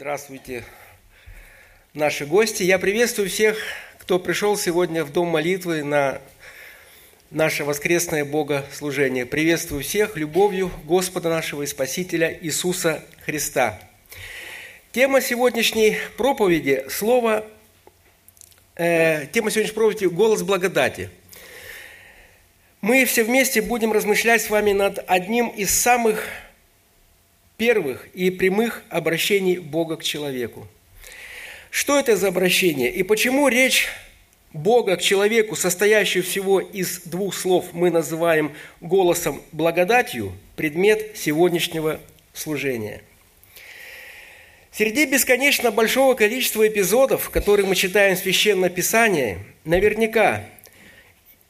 Здравствуйте, наши гости. Я приветствую всех, кто пришел сегодня в Дом молитвы на наше воскресное богослужение. Приветствую всех любовью Господа нашего и Спасителя Иисуса Христа. Тема сегодняшней проповеди – слово, э, тема сегодняшней проповеди – «Голос благодати». Мы все вместе будем размышлять с вами над одним из самых первых и прямых обращений Бога к человеку. Что это за обращение и почему речь Бога к человеку, состоящую всего из двух слов, мы называем голосом благодатью, предмет сегодняшнего служения. Среди бесконечно большого количества эпизодов, которые мы читаем в Священном Писании, наверняка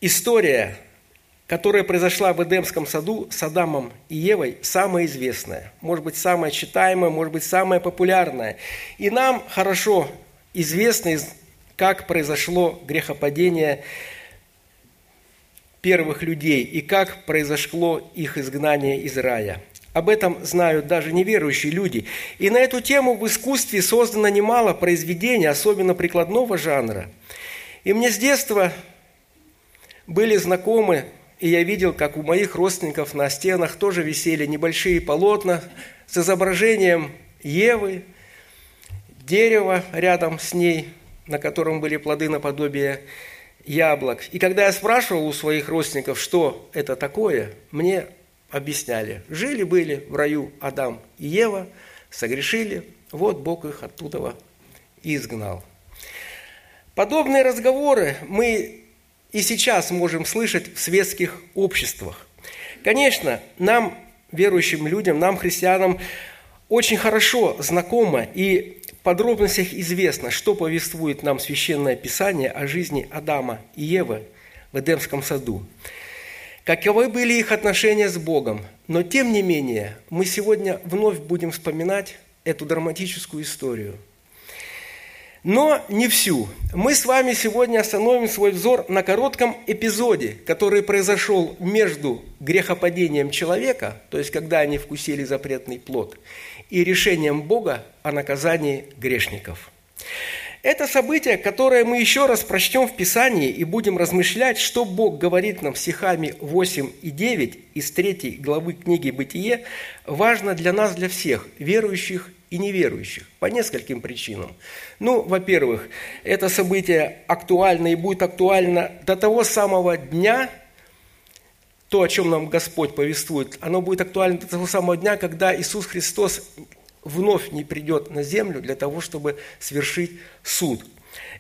история которая произошла в Эдемском саду с Адамом и Евой, самая известная, может быть, самая читаемая, может быть, самая популярная. И нам хорошо известно, как произошло грехопадение первых людей и как произошло их изгнание из рая. Об этом знают даже неверующие люди. И на эту тему в искусстве создано немало произведений, особенно прикладного жанра. И мне с детства были знакомы и я видел, как у моих родственников на стенах тоже висели небольшие полотна с изображением Евы, дерева рядом с ней, на котором были плоды наподобие яблок. И когда я спрашивал у своих родственников, что это такое, мне объясняли. Жили-были в раю Адам и Ева, согрешили, вот Бог их оттуда изгнал. Подобные разговоры мы и сейчас можем слышать в светских обществах. Конечно, нам, верующим людям, нам, христианам, очень хорошо знакомо и в подробностях известно, что повествует нам Священное Писание о жизни Адама и Евы в Эдемском саду. Каковы были их отношения с Богом. Но тем не менее, мы сегодня вновь будем вспоминать эту драматическую историю – но не всю. Мы с вами сегодня остановим свой взор на коротком эпизоде, который произошел между грехопадением человека, то есть когда они вкусили запретный плод, и решением Бога о наказании грешников. Это событие, которое мы еще раз прочтем в Писании и будем размышлять, что Бог говорит нам стихами 8 и 9 из 3 главы книги «Бытие», важно для нас, для всех, верующих и неверующих, по нескольким причинам. Ну, во-первых, это событие актуально и будет актуально до того самого дня, то, о чем нам Господь повествует, оно будет актуально до того самого дня, когда Иисус Христос вновь не придет на землю для того, чтобы свершить суд.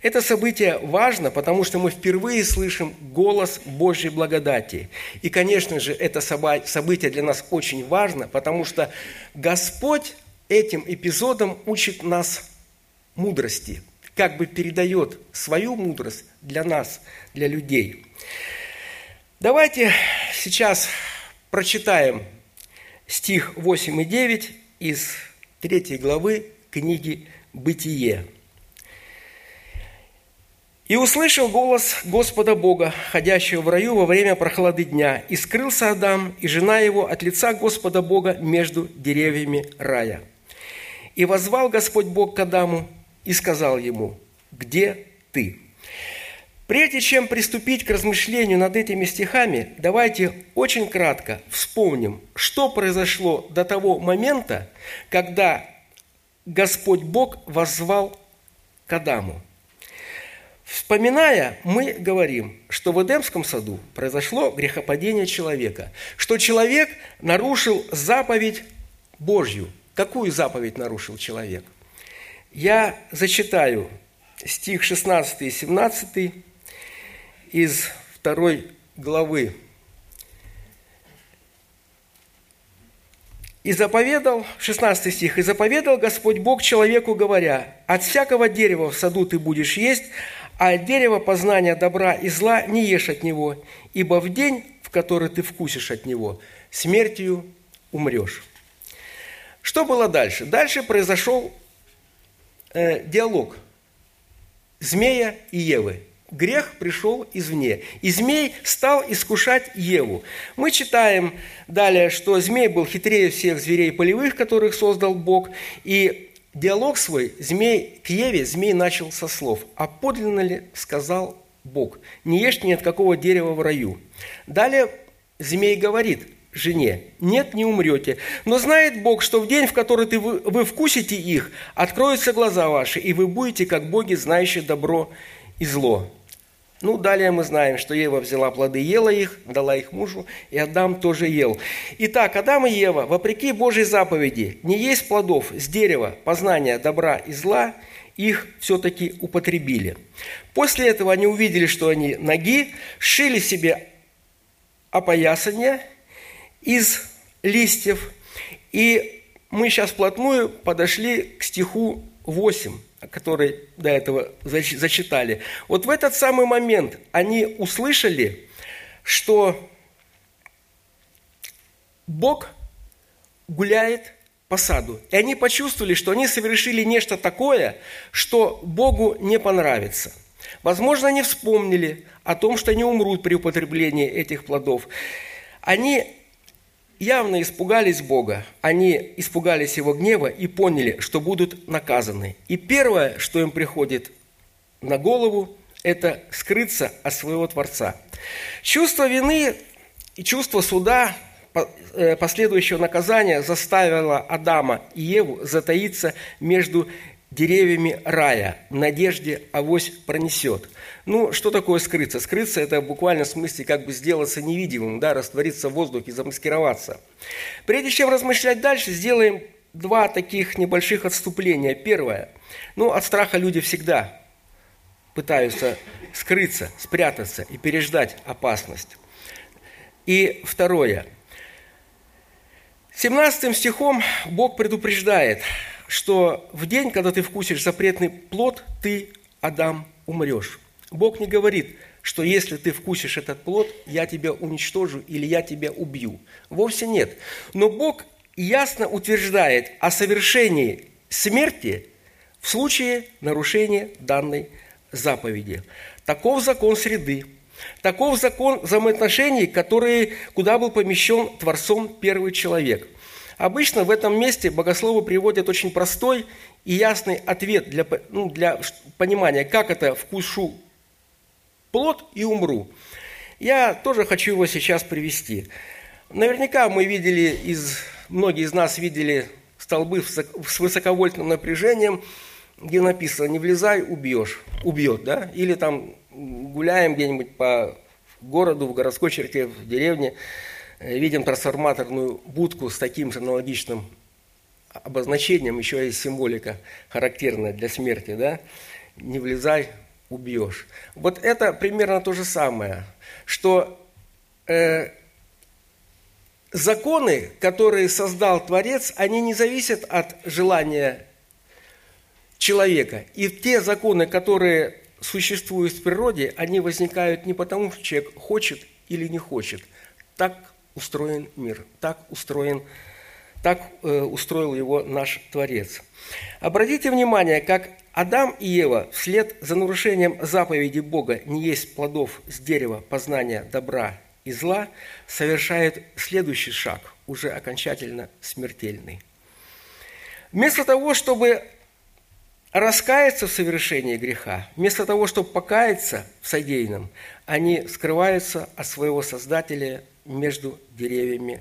Это событие важно, потому что мы впервые слышим голос Божьей благодати. И, конечно же, это событие для нас очень важно, потому что Господь этим эпизодом учит нас мудрости, как бы передает свою мудрость для нас, для людей. Давайте сейчас прочитаем стих 8 и 9 из третьей главы книги «Бытие». «И услышал голос Господа Бога, ходящего в раю во время прохлады дня, и скрылся Адам и жена его от лица Господа Бога между деревьями рая. И возвал Господь Бог к Адаму и сказал ему, где ты?» Прежде чем приступить к размышлению над этими стихами, давайте очень кратко вспомним, что произошло до того момента, когда Господь Бог воззвал к Адаму. Вспоминая, мы говорим, что в Эдемском саду произошло грехопадение человека, что человек нарушил заповедь Божью. Какую заповедь нарушил человек? Я зачитаю стих 16 и 17 из второй главы. «И заповедал, 16 стих, «И заповедал Господь Бог человеку, говоря, «От всякого дерева в саду ты будешь есть, а от дерева познания добра и зла не ешь от него, ибо в день, в который ты вкусишь от него, смертью умрешь». Что было дальше? Дальше произошел э, диалог змея и Евы грех пришел извне. И змей стал искушать Еву. Мы читаем далее, что змей был хитрее всех зверей полевых, которых создал Бог, и диалог свой змей, к Еве змей начал со слов «А подлинно ли сказал Бог, не ешьте ни от какого дерева в раю?» Далее змей говорит жене «Нет, не умрете, но знает Бог, что в день, в который ты, вы, вы вкусите их, откроются глаза ваши, и вы будете, как боги, знающие добро и зло». Ну, далее мы знаем, что Ева взяла плоды, ела их, дала их мужу, и Адам тоже ел. Итак, Адам и Ева, вопреки Божьей заповеди, не есть плодов с дерева познания добра и зла, их все-таки употребили. После этого они увидели, что они ноги, шили себе опоясание из листьев, и мы сейчас вплотную подошли к стиху 8 который до этого зачитали, вот в этот самый момент они услышали, что Бог гуляет по саду. И они почувствовали, что они совершили нечто такое, что Богу не понравится. Возможно, они вспомнили о том, что они умрут при употреблении этих плодов. Они явно испугались Бога, они испугались Его гнева и поняли, что будут наказаны. И первое, что им приходит на голову, это скрыться от своего Творца. Чувство вины и чувство суда, э, последующего наказания заставило Адама и Еву затаиться между деревьями рая, в надежде авось пронесет. Ну, что такое скрыться? Скрыться – это буквально в смысле как бы сделаться невидимым, да, раствориться в воздухе, замаскироваться. Прежде чем размышлять дальше, сделаем два таких небольших отступления. Первое. Ну, от страха люди всегда пытаются скрыться, спрятаться и переждать опасность. И второе. 17 стихом Бог предупреждает – что в день, когда ты вкусишь запретный плод, ты, Адам, умрешь. Бог не говорит, что если ты вкусишь этот плод, я тебя уничтожу или я тебя убью. Вовсе нет. Но Бог ясно утверждает о совершении смерти в случае нарушения данной заповеди. Таков закон среды. Таков закон взаимоотношений, который, куда был помещен Творцом первый человек – Обычно в этом месте богословы приводят очень простой и ясный ответ для, ну, для понимания, как это «вкушу плод и умру». Я тоже хочу его сейчас привести. Наверняка мы видели, из, многие из нас видели столбы с высоковольтным напряжением, где написано «не влезай, убьешь», убьет, да? Или там гуляем где-нибудь по городу, в городской черте, в деревне – видим трансформаторную будку с таким же аналогичным обозначением, еще есть символика характерная для смерти, да? Не влезай, убьешь. Вот это примерно то же самое, что э, законы, которые создал Творец, они не зависят от желания человека. И те законы, которые существуют в природе, они возникают не потому, что человек хочет или не хочет. Так устроен мир, так устроен, так э, устроил его наш Творец. Обратите внимание, как Адам и Ева вслед за нарушением заповеди Бога не есть плодов с дерева познания добра и зла, совершают следующий шаг, уже окончательно смертельный. Вместо того, чтобы раскаяться в совершении греха, вместо того, чтобы покаяться в содеянном, они скрываются от своего Создателя между деревьями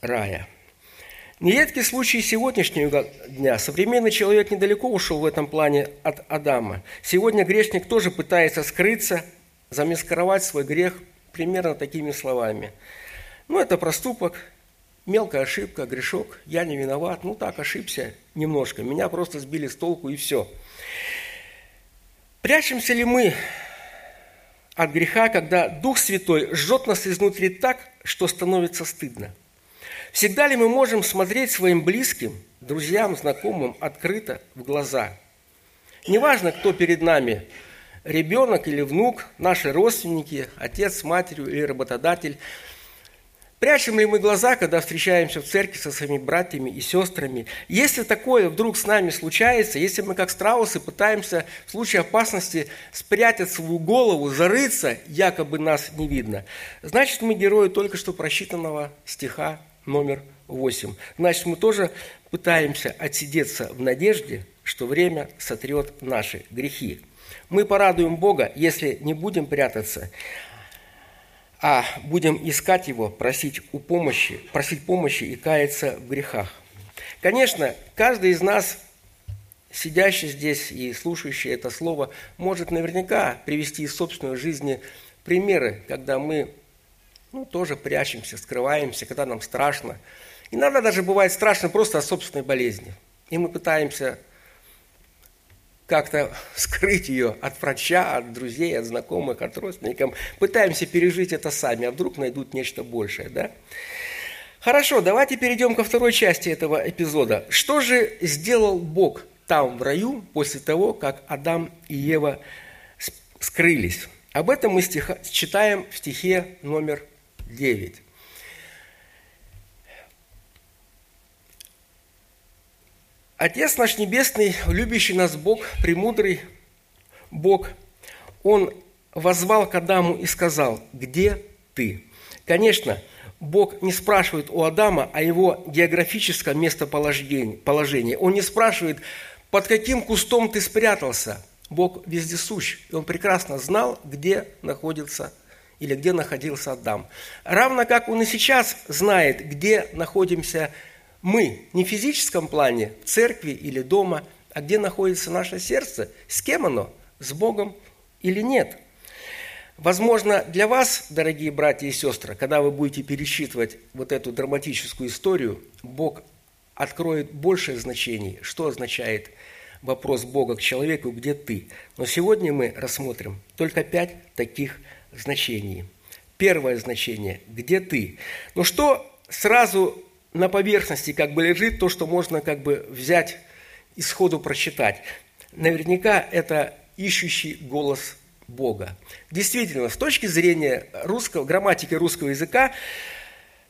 рая. Нередкий случай сегодняшнего дня. Современный человек недалеко ушел в этом плане от Адама. Сегодня грешник тоже пытается скрыться, замаскировать свой грех примерно такими словами. Ну, это проступок, мелкая ошибка, грешок, я не виноват, ну так, ошибся немножко, меня просто сбили с толку и все. Прячемся ли мы от греха, когда Дух Святой жжет нас изнутри так, что становится стыдно. Всегда ли мы можем смотреть своим близким, друзьям, знакомым открыто в глаза? Неважно, кто перед нами, ребенок или внук, наши родственники, отец матерью или работодатель – Прячем ли мы глаза, когда встречаемся в церкви со своими братьями и сестрами? Если такое вдруг с нами случается, если мы как страусы пытаемся в случае опасности спрятать свою голову, зарыться, якобы нас не видно, значит мы герои только что просчитанного стиха номер 8. Значит, мы тоже пытаемся отсидеться в надежде, что время сотрет наши грехи. Мы порадуем Бога, если не будем прятаться, а будем искать Его, просить у помощи, просить помощи и каяться в грехах. Конечно, каждый из нас, сидящий здесь и слушающий это слово, может наверняка привести из собственной жизни примеры, когда мы ну, тоже прячемся, скрываемся, когда нам страшно. Иногда даже бывает страшно просто от собственной болезни. И мы пытаемся как-то скрыть ее от врача, от друзей, от знакомых, от родственников. Пытаемся пережить это сами, а вдруг найдут нечто большее. Да? Хорошо, давайте перейдем ко второй части этого эпизода. Что же сделал Бог там, в раю, после того, как Адам и Ева скрылись? Об этом мы стиха, читаем в стихе номер 9. Отец наш Небесный, любящий нас Бог, премудрый Бог, Он возвал к Адаму и сказал, где ты? Конечно, Бог не спрашивает у Адама о его географическом местоположении. Он не спрашивает, под каким кустом ты спрятался. Бог вездесущ, и Он прекрасно знал, где находится или где находился Адам. Равно как Он и сейчас знает, где находимся мы, не в физическом плане, в церкви или дома, а где находится наше сердце, с кем оно, с Богом или нет. Возможно, для вас, дорогие братья и сестры, когда вы будете пересчитывать вот эту драматическую историю, Бог откроет большее значение, что означает вопрос Бога к человеку, где ты. Но сегодня мы рассмотрим только пять таких значений. Первое значение – где ты? Ну что сразу на поверхности как бы лежит, то, что можно как бы взять и сходу прочитать. Наверняка это ищущий голос Бога. Действительно, с точки зрения русского, грамматики русского языка,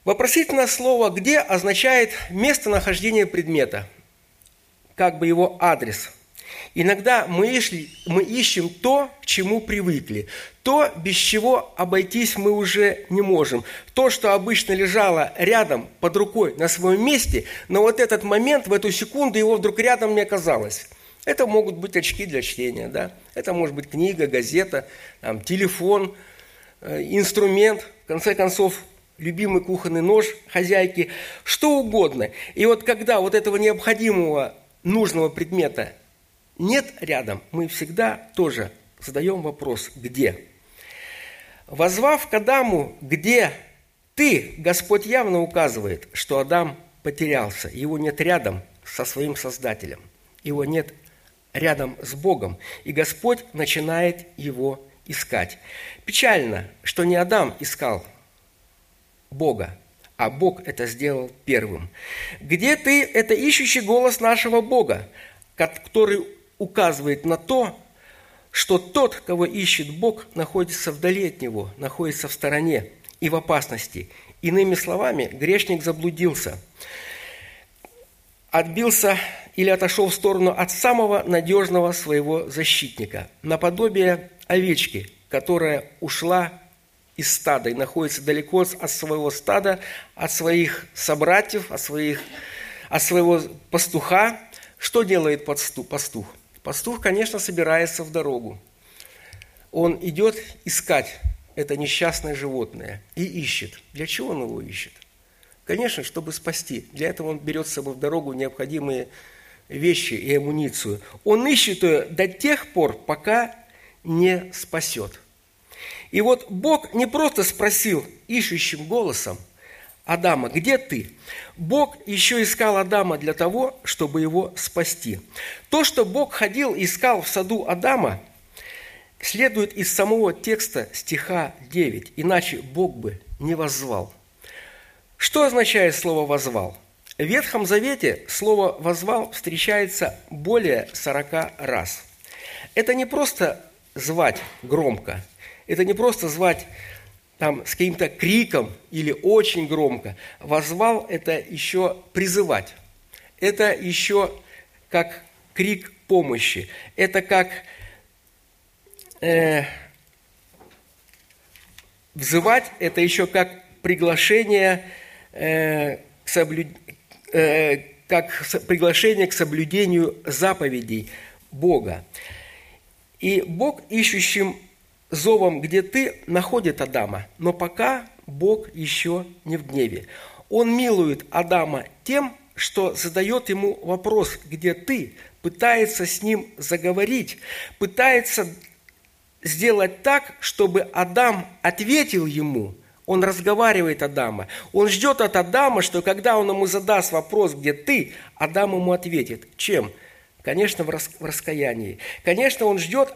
вопросительное слово «где» означает местонахождение предмета, как бы его адрес – Иногда мы, ищем, мы ищем то, к чему привыкли, то, без чего обойтись мы уже не можем, то, что обычно лежало рядом, под рукой, на своем месте, но вот этот момент, в эту секунду его вдруг рядом не оказалось. Это могут быть очки для чтения, да? это может быть книга, газета, там, телефон, э, инструмент, в конце концов, любимый кухонный нож хозяйки, что угодно. И вот когда вот этого необходимого, нужного предмета нет рядом, мы всегда тоже задаем вопрос «где?». Возвав к Адаму «где ты?», Господь явно указывает, что Адам потерялся, его нет рядом со своим Создателем, его нет рядом с Богом, и Господь начинает его искать. Печально, что не Адам искал Бога, а Бог это сделал первым. Где ты? Это ищущий голос нашего Бога, который указывает на то, что тот, кого ищет Бог, находится вдали от Него, находится в стороне и в опасности. Иными словами, грешник заблудился, отбился или отошел в сторону от самого надежного своего защитника, наподобие овечки, которая ушла из стада и находится далеко от своего стада, от своих собратьев, от, своих, от своего пастуха. Что делает пастух? Пастух, конечно, собирается в дорогу. Он идет искать это несчастное животное и ищет. Для чего он его ищет? Конечно, чтобы спасти. Для этого он берет с собой в дорогу необходимые вещи и амуницию. Он ищет ее до тех пор, пока не спасет. И вот Бог не просто спросил ищущим голосом – Адама, где ты? Бог еще искал Адама для того, чтобы его спасти. То, что Бог ходил и искал в саду Адама, следует из самого текста стиха 9, иначе Бог бы не воззвал. Что означает слово «возвал»? В Ветхом Завете слово «возвал» встречается более 40 раз. Это не просто звать громко, это не просто звать там с каким-то криком или очень громко. Возвал – это еще призывать. Это еще как крик помощи. Это как э, взывать, это еще как приглашение э, соблюд... э, как приглашение к соблюдению заповедей Бога. И Бог ищущим зовом, где ты, находит Адама, но пока Бог еще не в гневе. Он милует Адама тем, что задает ему вопрос, где ты, пытается с ним заговорить, пытается сделать так, чтобы Адам ответил ему. Он разговаривает Адама. Он ждет от Адама, что когда он ему задаст вопрос, где ты, Адам ему ответит. Чем? Конечно, в раскаянии. Конечно, он ждет,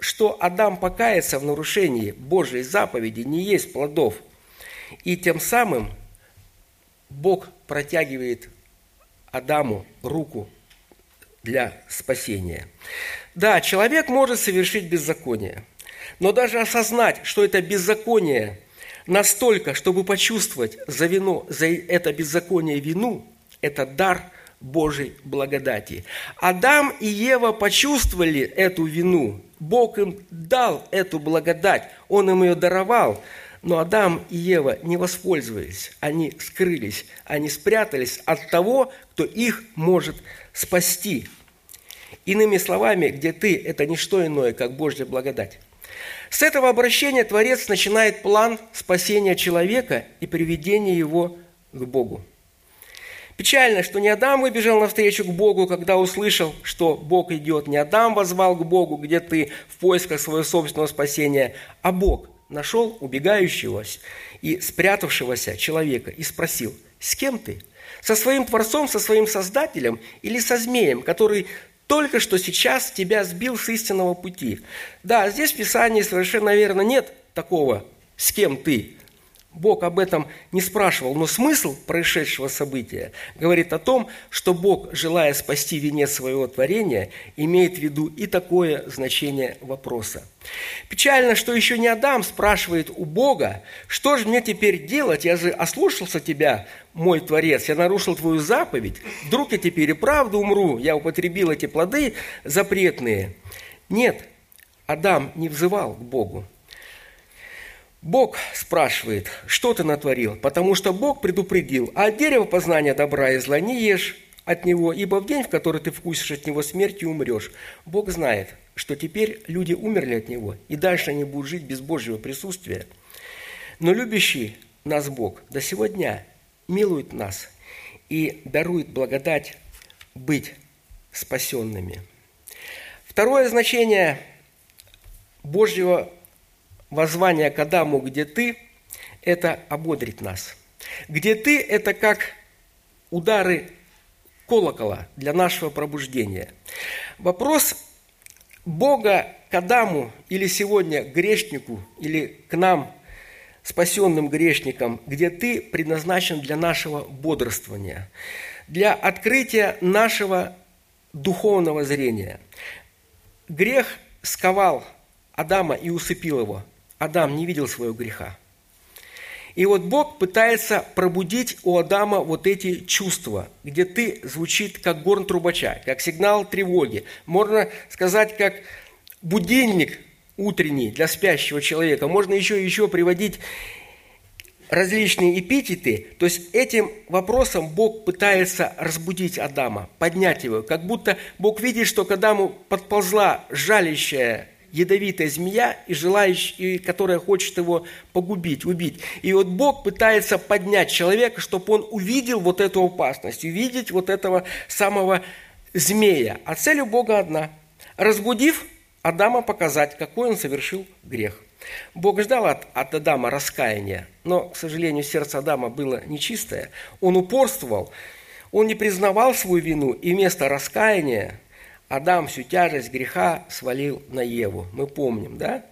что Адам покается в нарушении Божьей заповеди, не есть плодов. И тем самым Бог протягивает Адаму руку для спасения. Да, человек может совершить беззаконие, но даже осознать, что это беззаконие настолько, чтобы почувствовать за, вину, за это беззаконие вину, это дар Божьей благодати. Адам и Ева почувствовали эту вину. Бог им дал эту благодать, Он им ее даровал – но Адам и Ева не воспользовались, они скрылись, они спрятались от того, кто их может спасти. Иными словами, где ты – это не что иное, как Божья благодать. С этого обращения Творец начинает план спасения человека и приведения его к Богу. Печально, что не Адам выбежал навстречу к Богу, когда услышал, что Бог идет. Не Адам возвал к Богу, где ты в поисках своего собственного спасения, а Бог нашел убегающего и спрятавшегося человека и спросил, с кем ты? Со своим Творцом, со своим Создателем или со змеем, который только что сейчас тебя сбил с истинного пути? Да, здесь в Писании совершенно верно нет такого «с кем ты?», Бог об этом не спрашивал, но смысл происшедшего события говорит о том, что Бог, желая спасти венец своего творения, имеет в виду и такое значение вопроса. Печально, что еще не Адам спрашивает у Бога, что же мне теперь делать, я же ослушался тебя, мой Творец, я нарушил твою заповедь, вдруг я теперь и правду умру, я употребил эти плоды запретные. Нет, Адам не взывал к Богу, Бог спрашивает, что ты натворил, потому что Бог предупредил, а от дерева познания добра и зла не ешь от него, ибо в день, в который ты вкусишь от него смертью, умрешь. Бог знает, что теперь люди умерли от него, и дальше они будут жить без Божьего присутствия. Но любящий нас Бог до сего дня милует нас и дарует благодать быть спасенными. Второе значение Божьего воззвание к Адаму, где ты, это ободрить нас. Где ты – это как удары колокола для нашего пробуждения. Вопрос Бога к Адаму или сегодня грешнику, или к нам, спасенным грешникам, где ты предназначен для нашего бодрствования, для открытия нашего духовного зрения. Грех сковал Адама и усыпил его. Адам не видел своего греха. И вот Бог пытается пробудить у Адама вот эти чувства, где ты звучит как горн трубача, как сигнал тревоги. Можно сказать, как будильник утренний для спящего человека. Можно еще и еще приводить различные эпитеты. То есть этим вопросом Бог пытается разбудить Адама, поднять его. Как будто Бог видит, что к Адаму подползла жалящая ядовитая змея, и желающая, которая хочет его погубить, убить. И вот Бог пытается поднять человека, чтобы он увидел вот эту опасность, увидеть вот этого самого змея. А цель у Бога одна – разбудив Адама показать, какой он совершил грех. Бог ждал от, от Адама раскаяния, но, к сожалению, сердце Адама было нечистое. Он упорствовал, он не признавал свою вину, и вместо раскаяния Адам всю тяжесть греха свалил на Еву. Мы помним, да?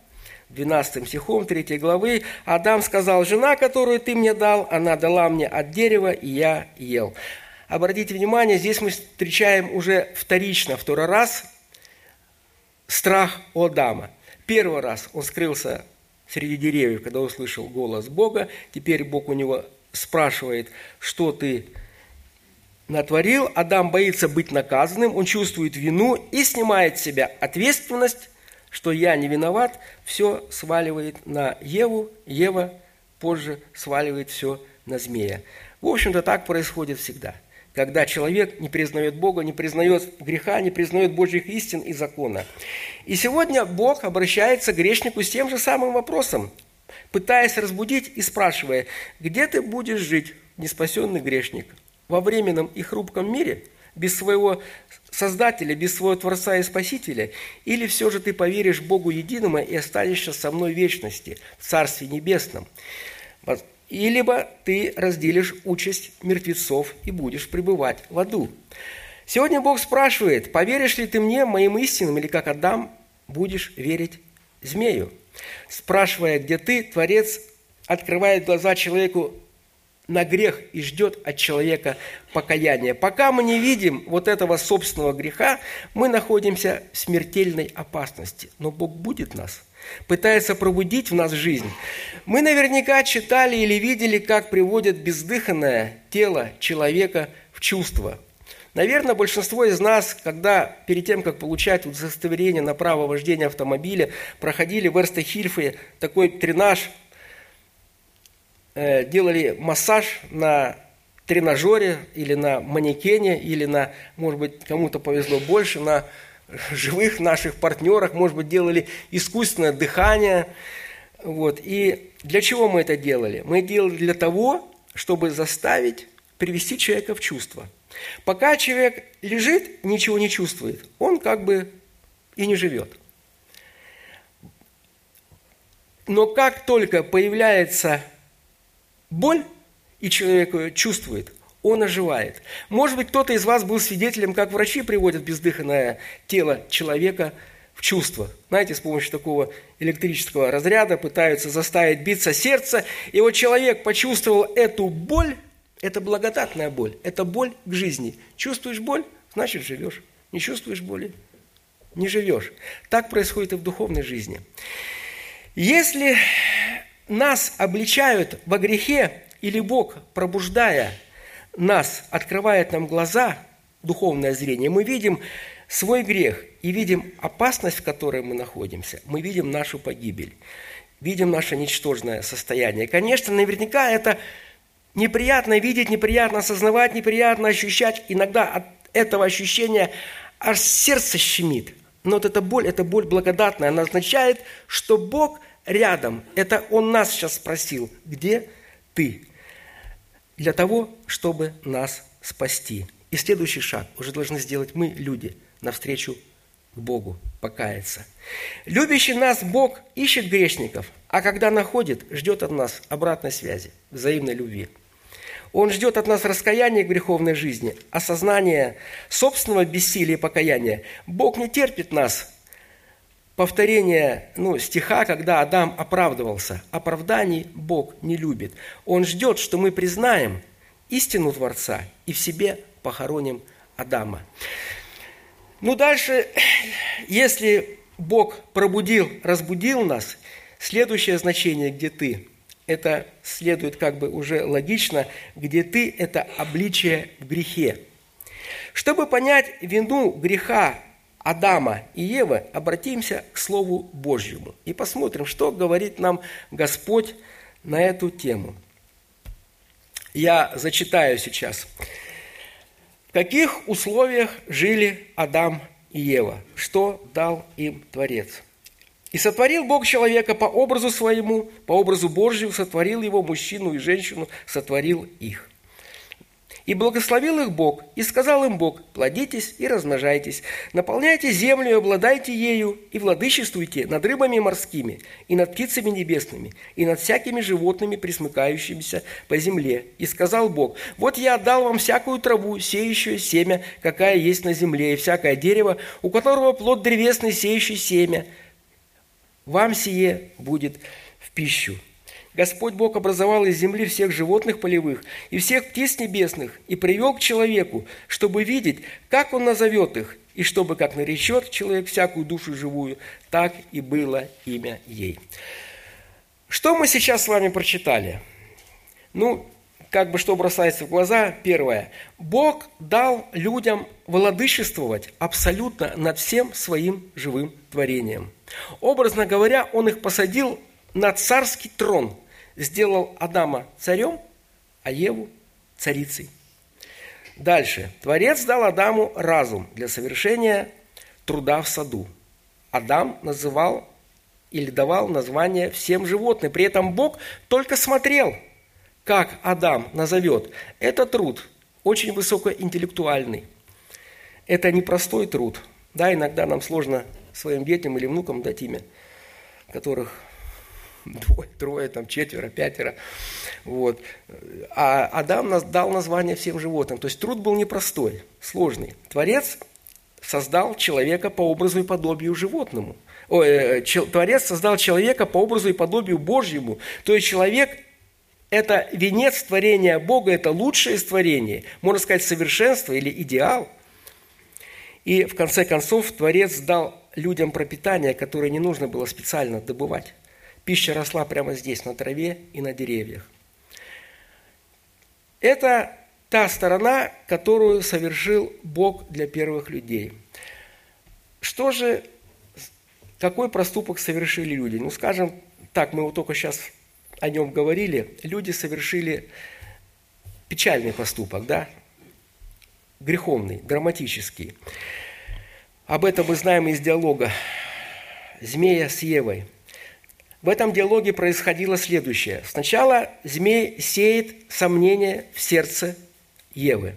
12 стихом 3 главы Адам сказал, «Жена, которую ты мне дал, она дала мне от дерева, и я ел». Обратите внимание, здесь мы встречаем уже вторично, второй раз страх у Адама. Первый раз он скрылся среди деревьев, когда услышал голос Бога. Теперь Бог у него спрашивает, что ты натворил, Адам боится быть наказанным, он чувствует вину и снимает с себя ответственность, что я не виноват, все сваливает на Еву, Ева позже сваливает все на змея. В общем-то, так происходит всегда. Когда человек не признает Бога, не признает греха, не признает Божьих истин и закона. И сегодня Бог обращается к грешнику с тем же самым вопросом, пытаясь разбудить и спрашивая, где ты будешь жить, неспасенный грешник, во временном и хрупком мире, без своего Создателя, без своего Творца и Спасителя, или все же ты поверишь Богу единому и останешься со мной в вечности, в Царстве Небесном, и ты разделишь участь мертвецов и будешь пребывать в аду. Сегодня Бог спрашивает, поверишь ли ты мне, моим истинам, или как Адам, будешь верить змею? Спрашивая, где ты, Творец открывает глаза человеку на грех и ждет от человека покаяния. Пока мы не видим вот этого собственного греха, мы находимся в смертельной опасности. Но Бог будет нас, пытается пробудить в нас жизнь. Мы наверняка читали или видели, как приводят бездыханное тело человека в чувство. Наверное, большинство из нас, когда перед тем, как получать удостоверение на право вождения автомобиля, проходили в Эрстехильфе такой тренаж – делали массаж на тренажере или на манекене, или на, может быть, кому-то повезло больше, на живых наших партнерах, может быть, делали искусственное дыхание. Вот. И для чего мы это делали? Мы делали для того, чтобы заставить привести человека в чувство. Пока человек лежит, ничего не чувствует, он как бы и не живет. Но как только появляется боль, и человек чувствует, он оживает. Может быть, кто-то из вас был свидетелем, как врачи приводят бездыханное тело человека в чувство. Знаете, с помощью такого электрического разряда пытаются заставить биться сердце. И вот человек почувствовал эту боль, это благодатная боль, это боль к жизни. Чувствуешь боль, значит живешь. Не чувствуешь боли, не живешь. Так происходит и в духовной жизни. Если нас обличают во грехе, или Бог, пробуждая нас, открывает нам глаза, духовное зрение, мы видим свой грех и видим опасность, в которой мы находимся, мы видим нашу погибель, видим наше ничтожное состояние. Конечно, наверняка это неприятно видеть, неприятно осознавать, неприятно ощущать. Иногда от этого ощущения аж сердце щемит. Но вот эта боль, эта боль благодатная, она означает, что Бог – рядом. Это Он нас сейчас спросил, где ты? Для того, чтобы нас спасти. И следующий шаг уже должны сделать мы, люди, навстречу к Богу, покаяться. Любящий нас Бог ищет грешников, а когда находит, ждет от нас обратной связи, взаимной любви. Он ждет от нас раскаяния в греховной жизни, осознания собственного бессилия и покаяния. Бог не терпит нас повторение ну, стиха, когда Адам оправдывался. Оправданий Бог не любит. Он ждет, что мы признаем истину Творца и в себе похороним Адама. Ну, дальше, если Бог пробудил, разбудил нас, следующее значение, где ты, это следует как бы уже логично, где ты – это обличие в грехе. Чтобы понять вину греха Адама и Евы, обратимся к Слову Божьему и посмотрим, что говорит нам Господь на эту тему. Я зачитаю сейчас. В каких условиях жили Адам и Ева? Что дал им Творец? «И сотворил Бог человека по образу своему, по образу Божьему сотворил его, мужчину и женщину, сотворил их». И благословил их Бог, и сказал им Бог, плодитесь и размножайтесь, наполняйте землю и обладайте ею, и владычествуйте над рыбами морскими, и над птицами небесными, и над всякими животными, присмыкающимися по земле. И сказал Бог, вот я отдал вам всякую траву, сеющую семя, какая есть на земле, и всякое дерево, у которого плод древесный, сеющий семя. Вам сие будет в пищу. Господь Бог образовал из земли всех животных полевых и всех птиц небесных и привел к человеку, чтобы видеть, как он назовет их, и чтобы, как наречет человек всякую душу живую, так и было имя ей. Что мы сейчас с вами прочитали? Ну, как бы что бросается в глаза, первое. Бог дал людям владычествовать абсолютно над всем своим живым творением. Образно говоря, Он их посадил на царский трон – сделал Адама царем, а Еву – царицей. Дальше. Творец дал Адаму разум для совершения труда в саду. Адам называл или давал название всем животным. При этом Бог только смотрел, как Адам назовет. Это труд, очень высокоинтеллектуальный. Это непростой труд. Да, иногда нам сложно своим детям или внукам дать имя, которых двое, трое, там, четверо, пятеро. Вот. А Адам дал название всем животным. То есть труд был непростой, сложный. Творец создал человека по образу и подобию животному. Ой, э, Творец создал человека по образу и подобию Божьему. То есть человек – это венец творения Бога, это лучшее из творений, можно сказать, совершенство или идеал. И в конце концов Творец дал людям пропитание, которое не нужно было специально добывать. Пища росла прямо здесь, на траве и на деревьях. Это та сторона, которую совершил Бог для первых людей. Что же, какой проступок совершили люди? Ну, скажем так, мы вот только сейчас о нем говорили. Люди совершили печальный поступок, да? Греховный, драматический. Об этом мы знаем из диалога змея с Евой – в этом диалоге происходило следующее. Сначала змей сеет сомнение в сердце Евы.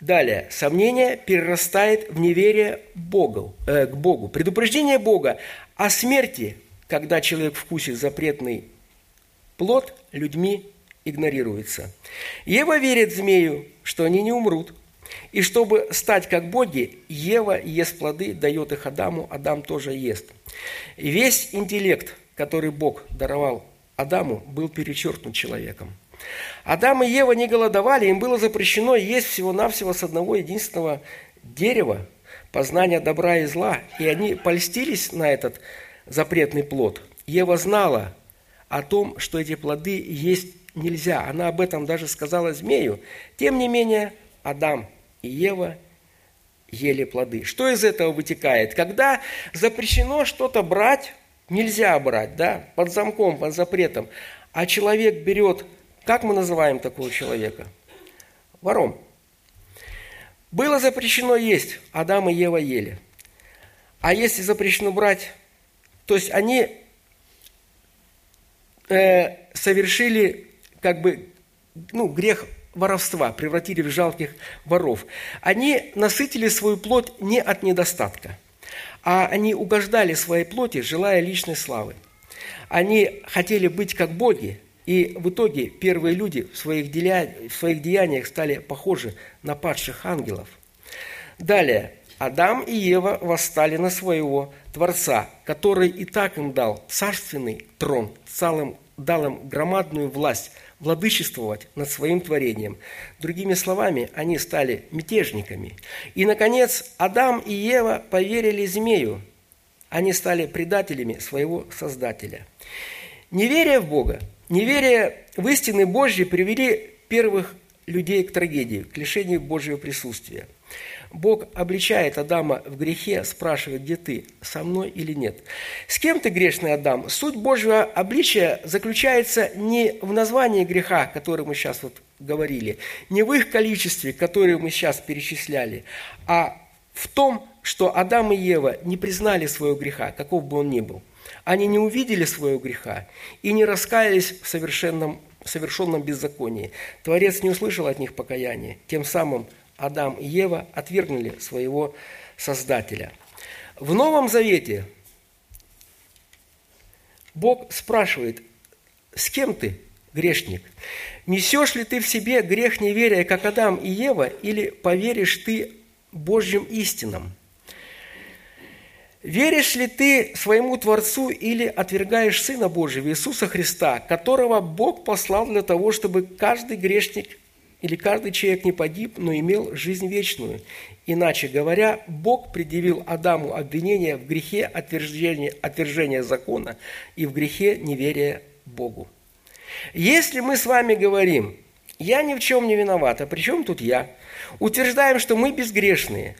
Далее, сомнение перерастает в неверие Богу, э, к Богу. Предупреждение Бога о смерти, когда человек вкусит запретный плод, людьми игнорируется. Ева верит змею, что они не умрут. И чтобы стать как боги, Ева ест плоды, дает их Адаму, Адам тоже ест. Весь интеллект который Бог даровал Адаму, был перечеркнут человеком. Адам и Ева не голодовали, им было запрещено есть всего-навсего с одного единственного дерева, познания добра и зла, и они польстились на этот запретный плод. Ева знала о том, что эти плоды есть нельзя. Она об этом даже сказала змею. Тем не менее, Адам и Ева ели плоды. Что из этого вытекает? Когда запрещено что-то брать, нельзя брать, да, под замком, под запретом. А человек берет, как мы называем такого человека? Вором. Было запрещено есть, Адам и Ева ели. А если запрещено брать, то есть они э, совершили как бы ну, грех воровства, превратили в жалких воров. Они насытили свою плоть не от недостатка – а они угождали своей плоти, желая личной славы. Они хотели быть как боги, и в итоге первые люди в своих, деля... в своих деяниях стали похожи на падших ангелов. Далее, Адам и Ева восстали на своего Творца, который и так им дал царственный трон, целым, дал им громадную власть – владычествовать над своим творением. Другими словами, они стали мятежниками. И, наконец, Адам и Ева поверили змею. Они стали предателями своего Создателя. Неверие в Бога, неверие в истины Божьи привели первых людей к трагедии, к лишению Божьего присутствия – Бог обличает Адама в грехе, спрашивает, где ты, со мной или нет. С кем ты грешный, Адам? Суть Божьего обличия заключается не в названии греха, который мы сейчас вот говорили, не в их количестве, которые мы сейчас перечисляли, а в том, что Адам и Ева не признали своего греха, каков бы он ни был. Они не увидели своего греха и не раскаялись в совершенном, совершенном беззаконии. Творец не услышал от них покаяния, тем самым – Адам и Ева отвергнули своего Создателя. В Новом Завете Бог спрашивает, с кем ты, грешник? Несешь ли ты в себе грех неверия, как Адам и Ева, или поверишь ты Божьим истинам? Веришь ли ты своему Творцу или отвергаешь Сына Божьего, Иисуса Христа, которого Бог послал для того, чтобы каждый грешник или каждый человек не погиб, но имел жизнь вечную. Иначе говоря, Бог предъявил Адаму обвинение в грехе отвержения, отвержения закона и в грехе неверия Богу. Если мы с вами говорим, я ни в чем не виноват, а при чем тут я? Утверждаем, что мы безгрешные,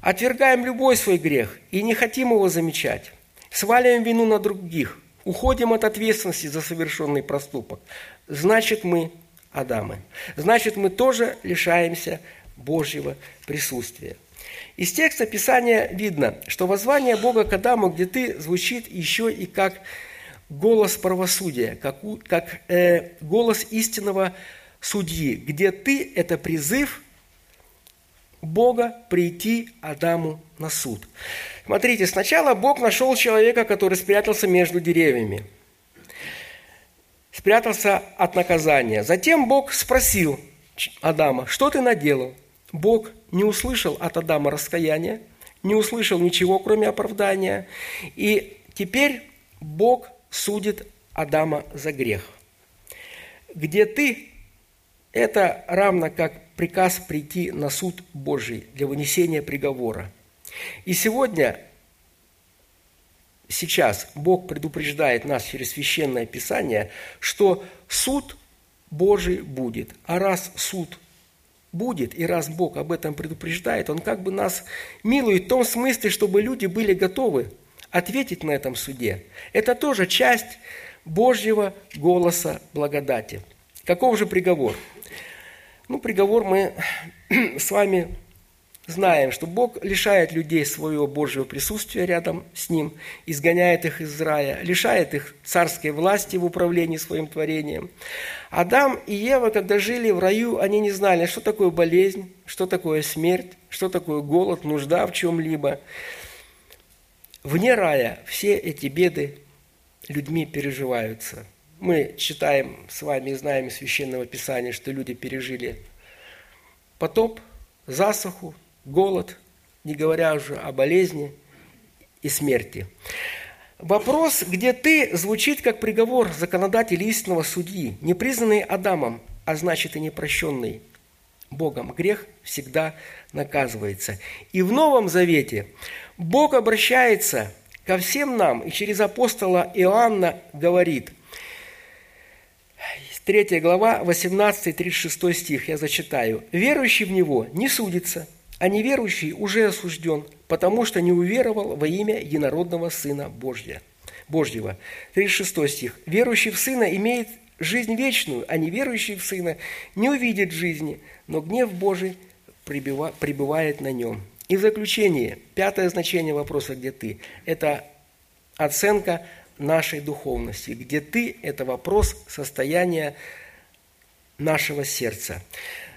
отвергаем любой свой грех и не хотим его замечать, сваливаем вину на других, уходим от ответственности за совершенный проступок, значит мы Адама. Значит, мы тоже лишаемся Божьего присутствия. Из текста Писания видно, что воззвание Бога к Адаму, где ты, звучит еще и как голос правосудия, как, как э, голос истинного судьи, где ты – это призыв Бога прийти Адаму на суд. Смотрите, сначала Бог нашел человека, который спрятался между деревьями. Спрятался от наказания. Затем Бог спросил Адама, что ты наделал? Бог не услышал от Адама раскаяния, не услышал ничего, кроме оправдания. И теперь Бог судит Адама за грех. Где ты, это равно как приказ прийти на суд Божий для вынесения приговора. И сегодня, сейчас Бог предупреждает нас через Священное Писание, что суд Божий будет. А раз суд будет, и раз Бог об этом предупреждает, Он как бы нас милует в том смысле, чтобы люди были готовы ответить на этом суде. Это тоже часть Божьего голоса благодати. Каков же приговор? Ну, приговор мы с вами знаем, что Бог лишает людей своего Божьего присутствия рядом с Ним, изгоняет их из рая, лишает их царской власти в управлении своим творением. Адам и Ева, когда жили в раю, они не знали, что такое болезнь, что такое смерть, что такое голод, нужда в чем-либо. Вне рая все эти беды людьми переживаются. Мы читаем с вами и знаем из Священного Писания, что люди пережили потоп, засуху, голод, не говоря уже о болезни и смерти. Вопрос, где ты, звучит как приговор законодателя истинного судьи, не признанный Адамом, а значит и не прощенный Богом. Грех всегда наказывается. И в Новом Завете Бог обращается ко всем нам и через апостола Иоанна говорит, 3 глава, 18-36 стих, я зачитаю. «Верующий в Него не судится, а неверующий уже осужден, потому что не уверовал во имя единородного Сына Божья, Божьего». 36 стих. «Верующий в Сына имеет жизнь вечную, а неверующий в Сына не увидит жизни, но гнев Божий пребывает на нем». И в заключение, пятое значение вопроса «Где ты?» – это оценка нашей духовности. Где ты – это вопрос состояния нашего сердца.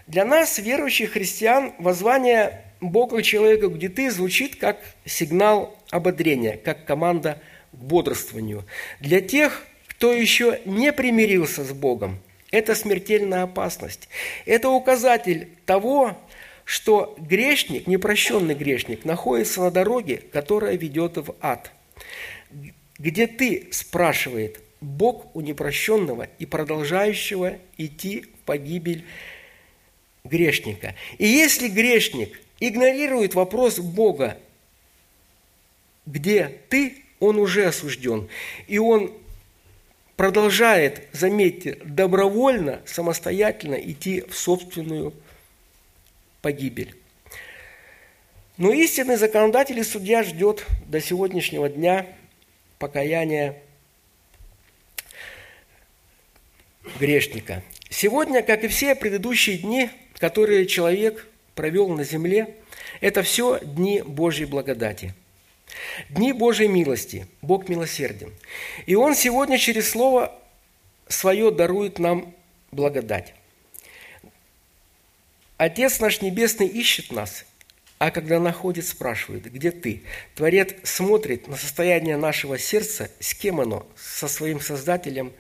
Для нас, верующих христиан, воззвание Бога человека, где ты, звучит как сигнал ободрения, как команда к бодрствованию. Для тех, кто еще не примирился с Богом, это смертельная опасность. Это указатель того, что грешник, непрощенный грешник, находится на дороге, которая ведет в ад. Где ты, спрашивает Бог у непрощенного и продолжающего идти в погибель грешника. И если грешник игнорирует вопрос Бога, где ты, он уже осужден. И он продолжает, заметьте, добровольно, самостоятельно идти в собственную погибель. Но истинный законодатель и судья ждет до сегодняшнего дня покаяния грешника. Сегодня, как и все предыдущие дни, которые человек провел на земле, это все дни Божьей благодати. Дни Божьей милости. Бог милосерден. И Он сегодня через Слово Свое дарует нам благодать. Отец наш Небесный ищет нас, а когда находит, спрашивает, где ты? Творец смотрит на состояние нашего сердца, с кем оно, со своим Создателем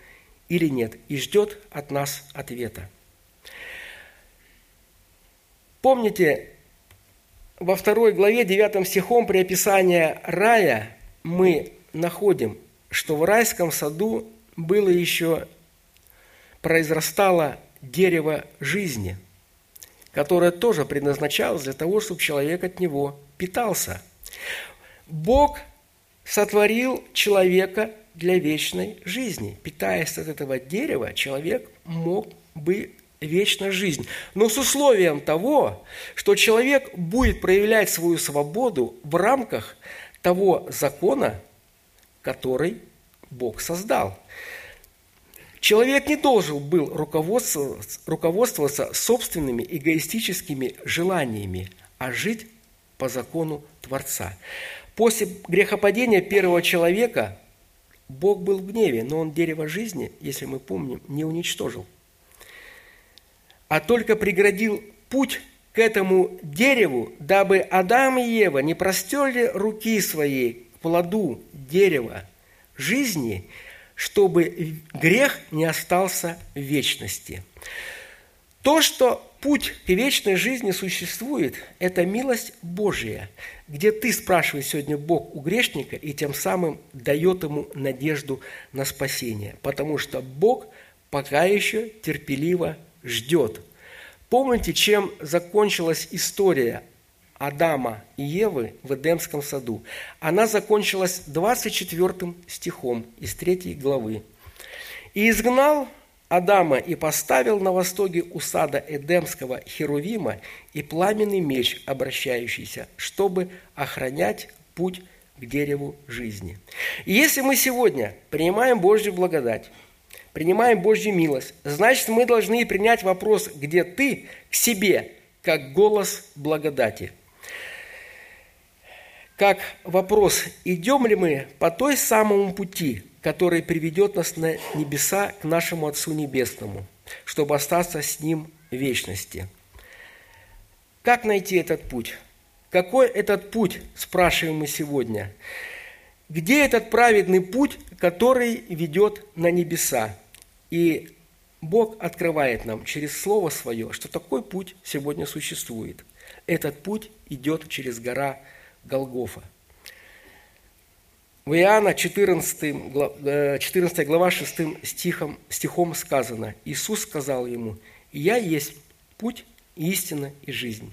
или нет, и ждет от нас ответа. Помните, во второй главе, девятом стихом при описании рая мы находим, что в райском саду было еще, произрастало дерево жизни, которое тоже предназначалось для того, чтобы человек от него питался. Бог сотворил человека для вечной жизни. Питаясь от этого дерева, человек мог бы вечная жизнь. Но с условием того, что человек будет проявлять свою свободу в рамках того закона, который Бог создал. Человек не должен был руководствоваться, руководствоваться собственными эгоистическими желаниями, а жить по закону Творца. После грехопадения первого человека Бог был в гневе, но Он дерево жизни, если мы помним, не уничтожил, а только преградил путь к этому дереву, дабы Адам и Ева не простерли руки свои к плоду дерева жизни, чтобы грех не остался в вечности. То, что путь к вечной жизни существует, это милость Божия, где ты спрашиваешь сегодня Бог у грешника и тем самым дает ему надежду на спасение, потому что Бог пока еще терпеливо ждет – Помните, чем закончилась история Адама и Евы в Эдемском саду? Она закончилась 24 стихом из 3 главы. «И изгнал Адама и поставил на востоке у сада Эдемского Херувима и пламенный меч, обращающийся, чтобы охранять путь к дереву жизни. И если мы сегодня принимаем Божью благодать, принимаем Божью милость, значит, мы должны принять вопрос, где ты к себе, как голос благодати. Как вопрос, идем ли мы по той самому пути, который приведет нас на небеса к нашему Отцу Небесному, чтобы остаться с Ним в вечности. Как найти этот путь? Какой этот путь, спрашиваем мы сегодня? Где этот праведный путь, который ведет на небеса? И Бог открывает нам через Слово Свое, что такой путь сегодня существует. Этот путь идет через гора Голгофа. В Иоанна 14, 14 глава 6 стихом, стихом сказано, Иисус сказал ему, «Я есть путь, истина и жизнь.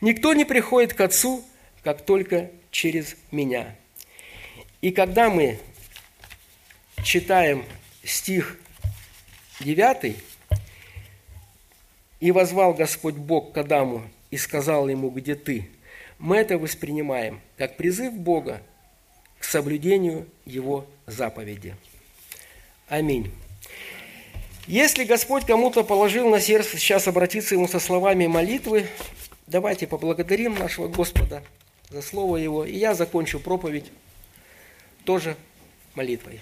Никто не приходит к Отцу, как только через Меня». И когда мы читаем стих Девятый. «И возвал Господь Бог к Адаму и сказал ему, где ты?» Мы это воспринимаем как призыв Бога соблюдению Его заповеди. Аминь. Если Господь кому-то положил на сердце сейчас обратиться Ему со словами молитвы, давайте поблагодарим нашего Господа за Слово Его, и я закончу проповедь тоже молитвой.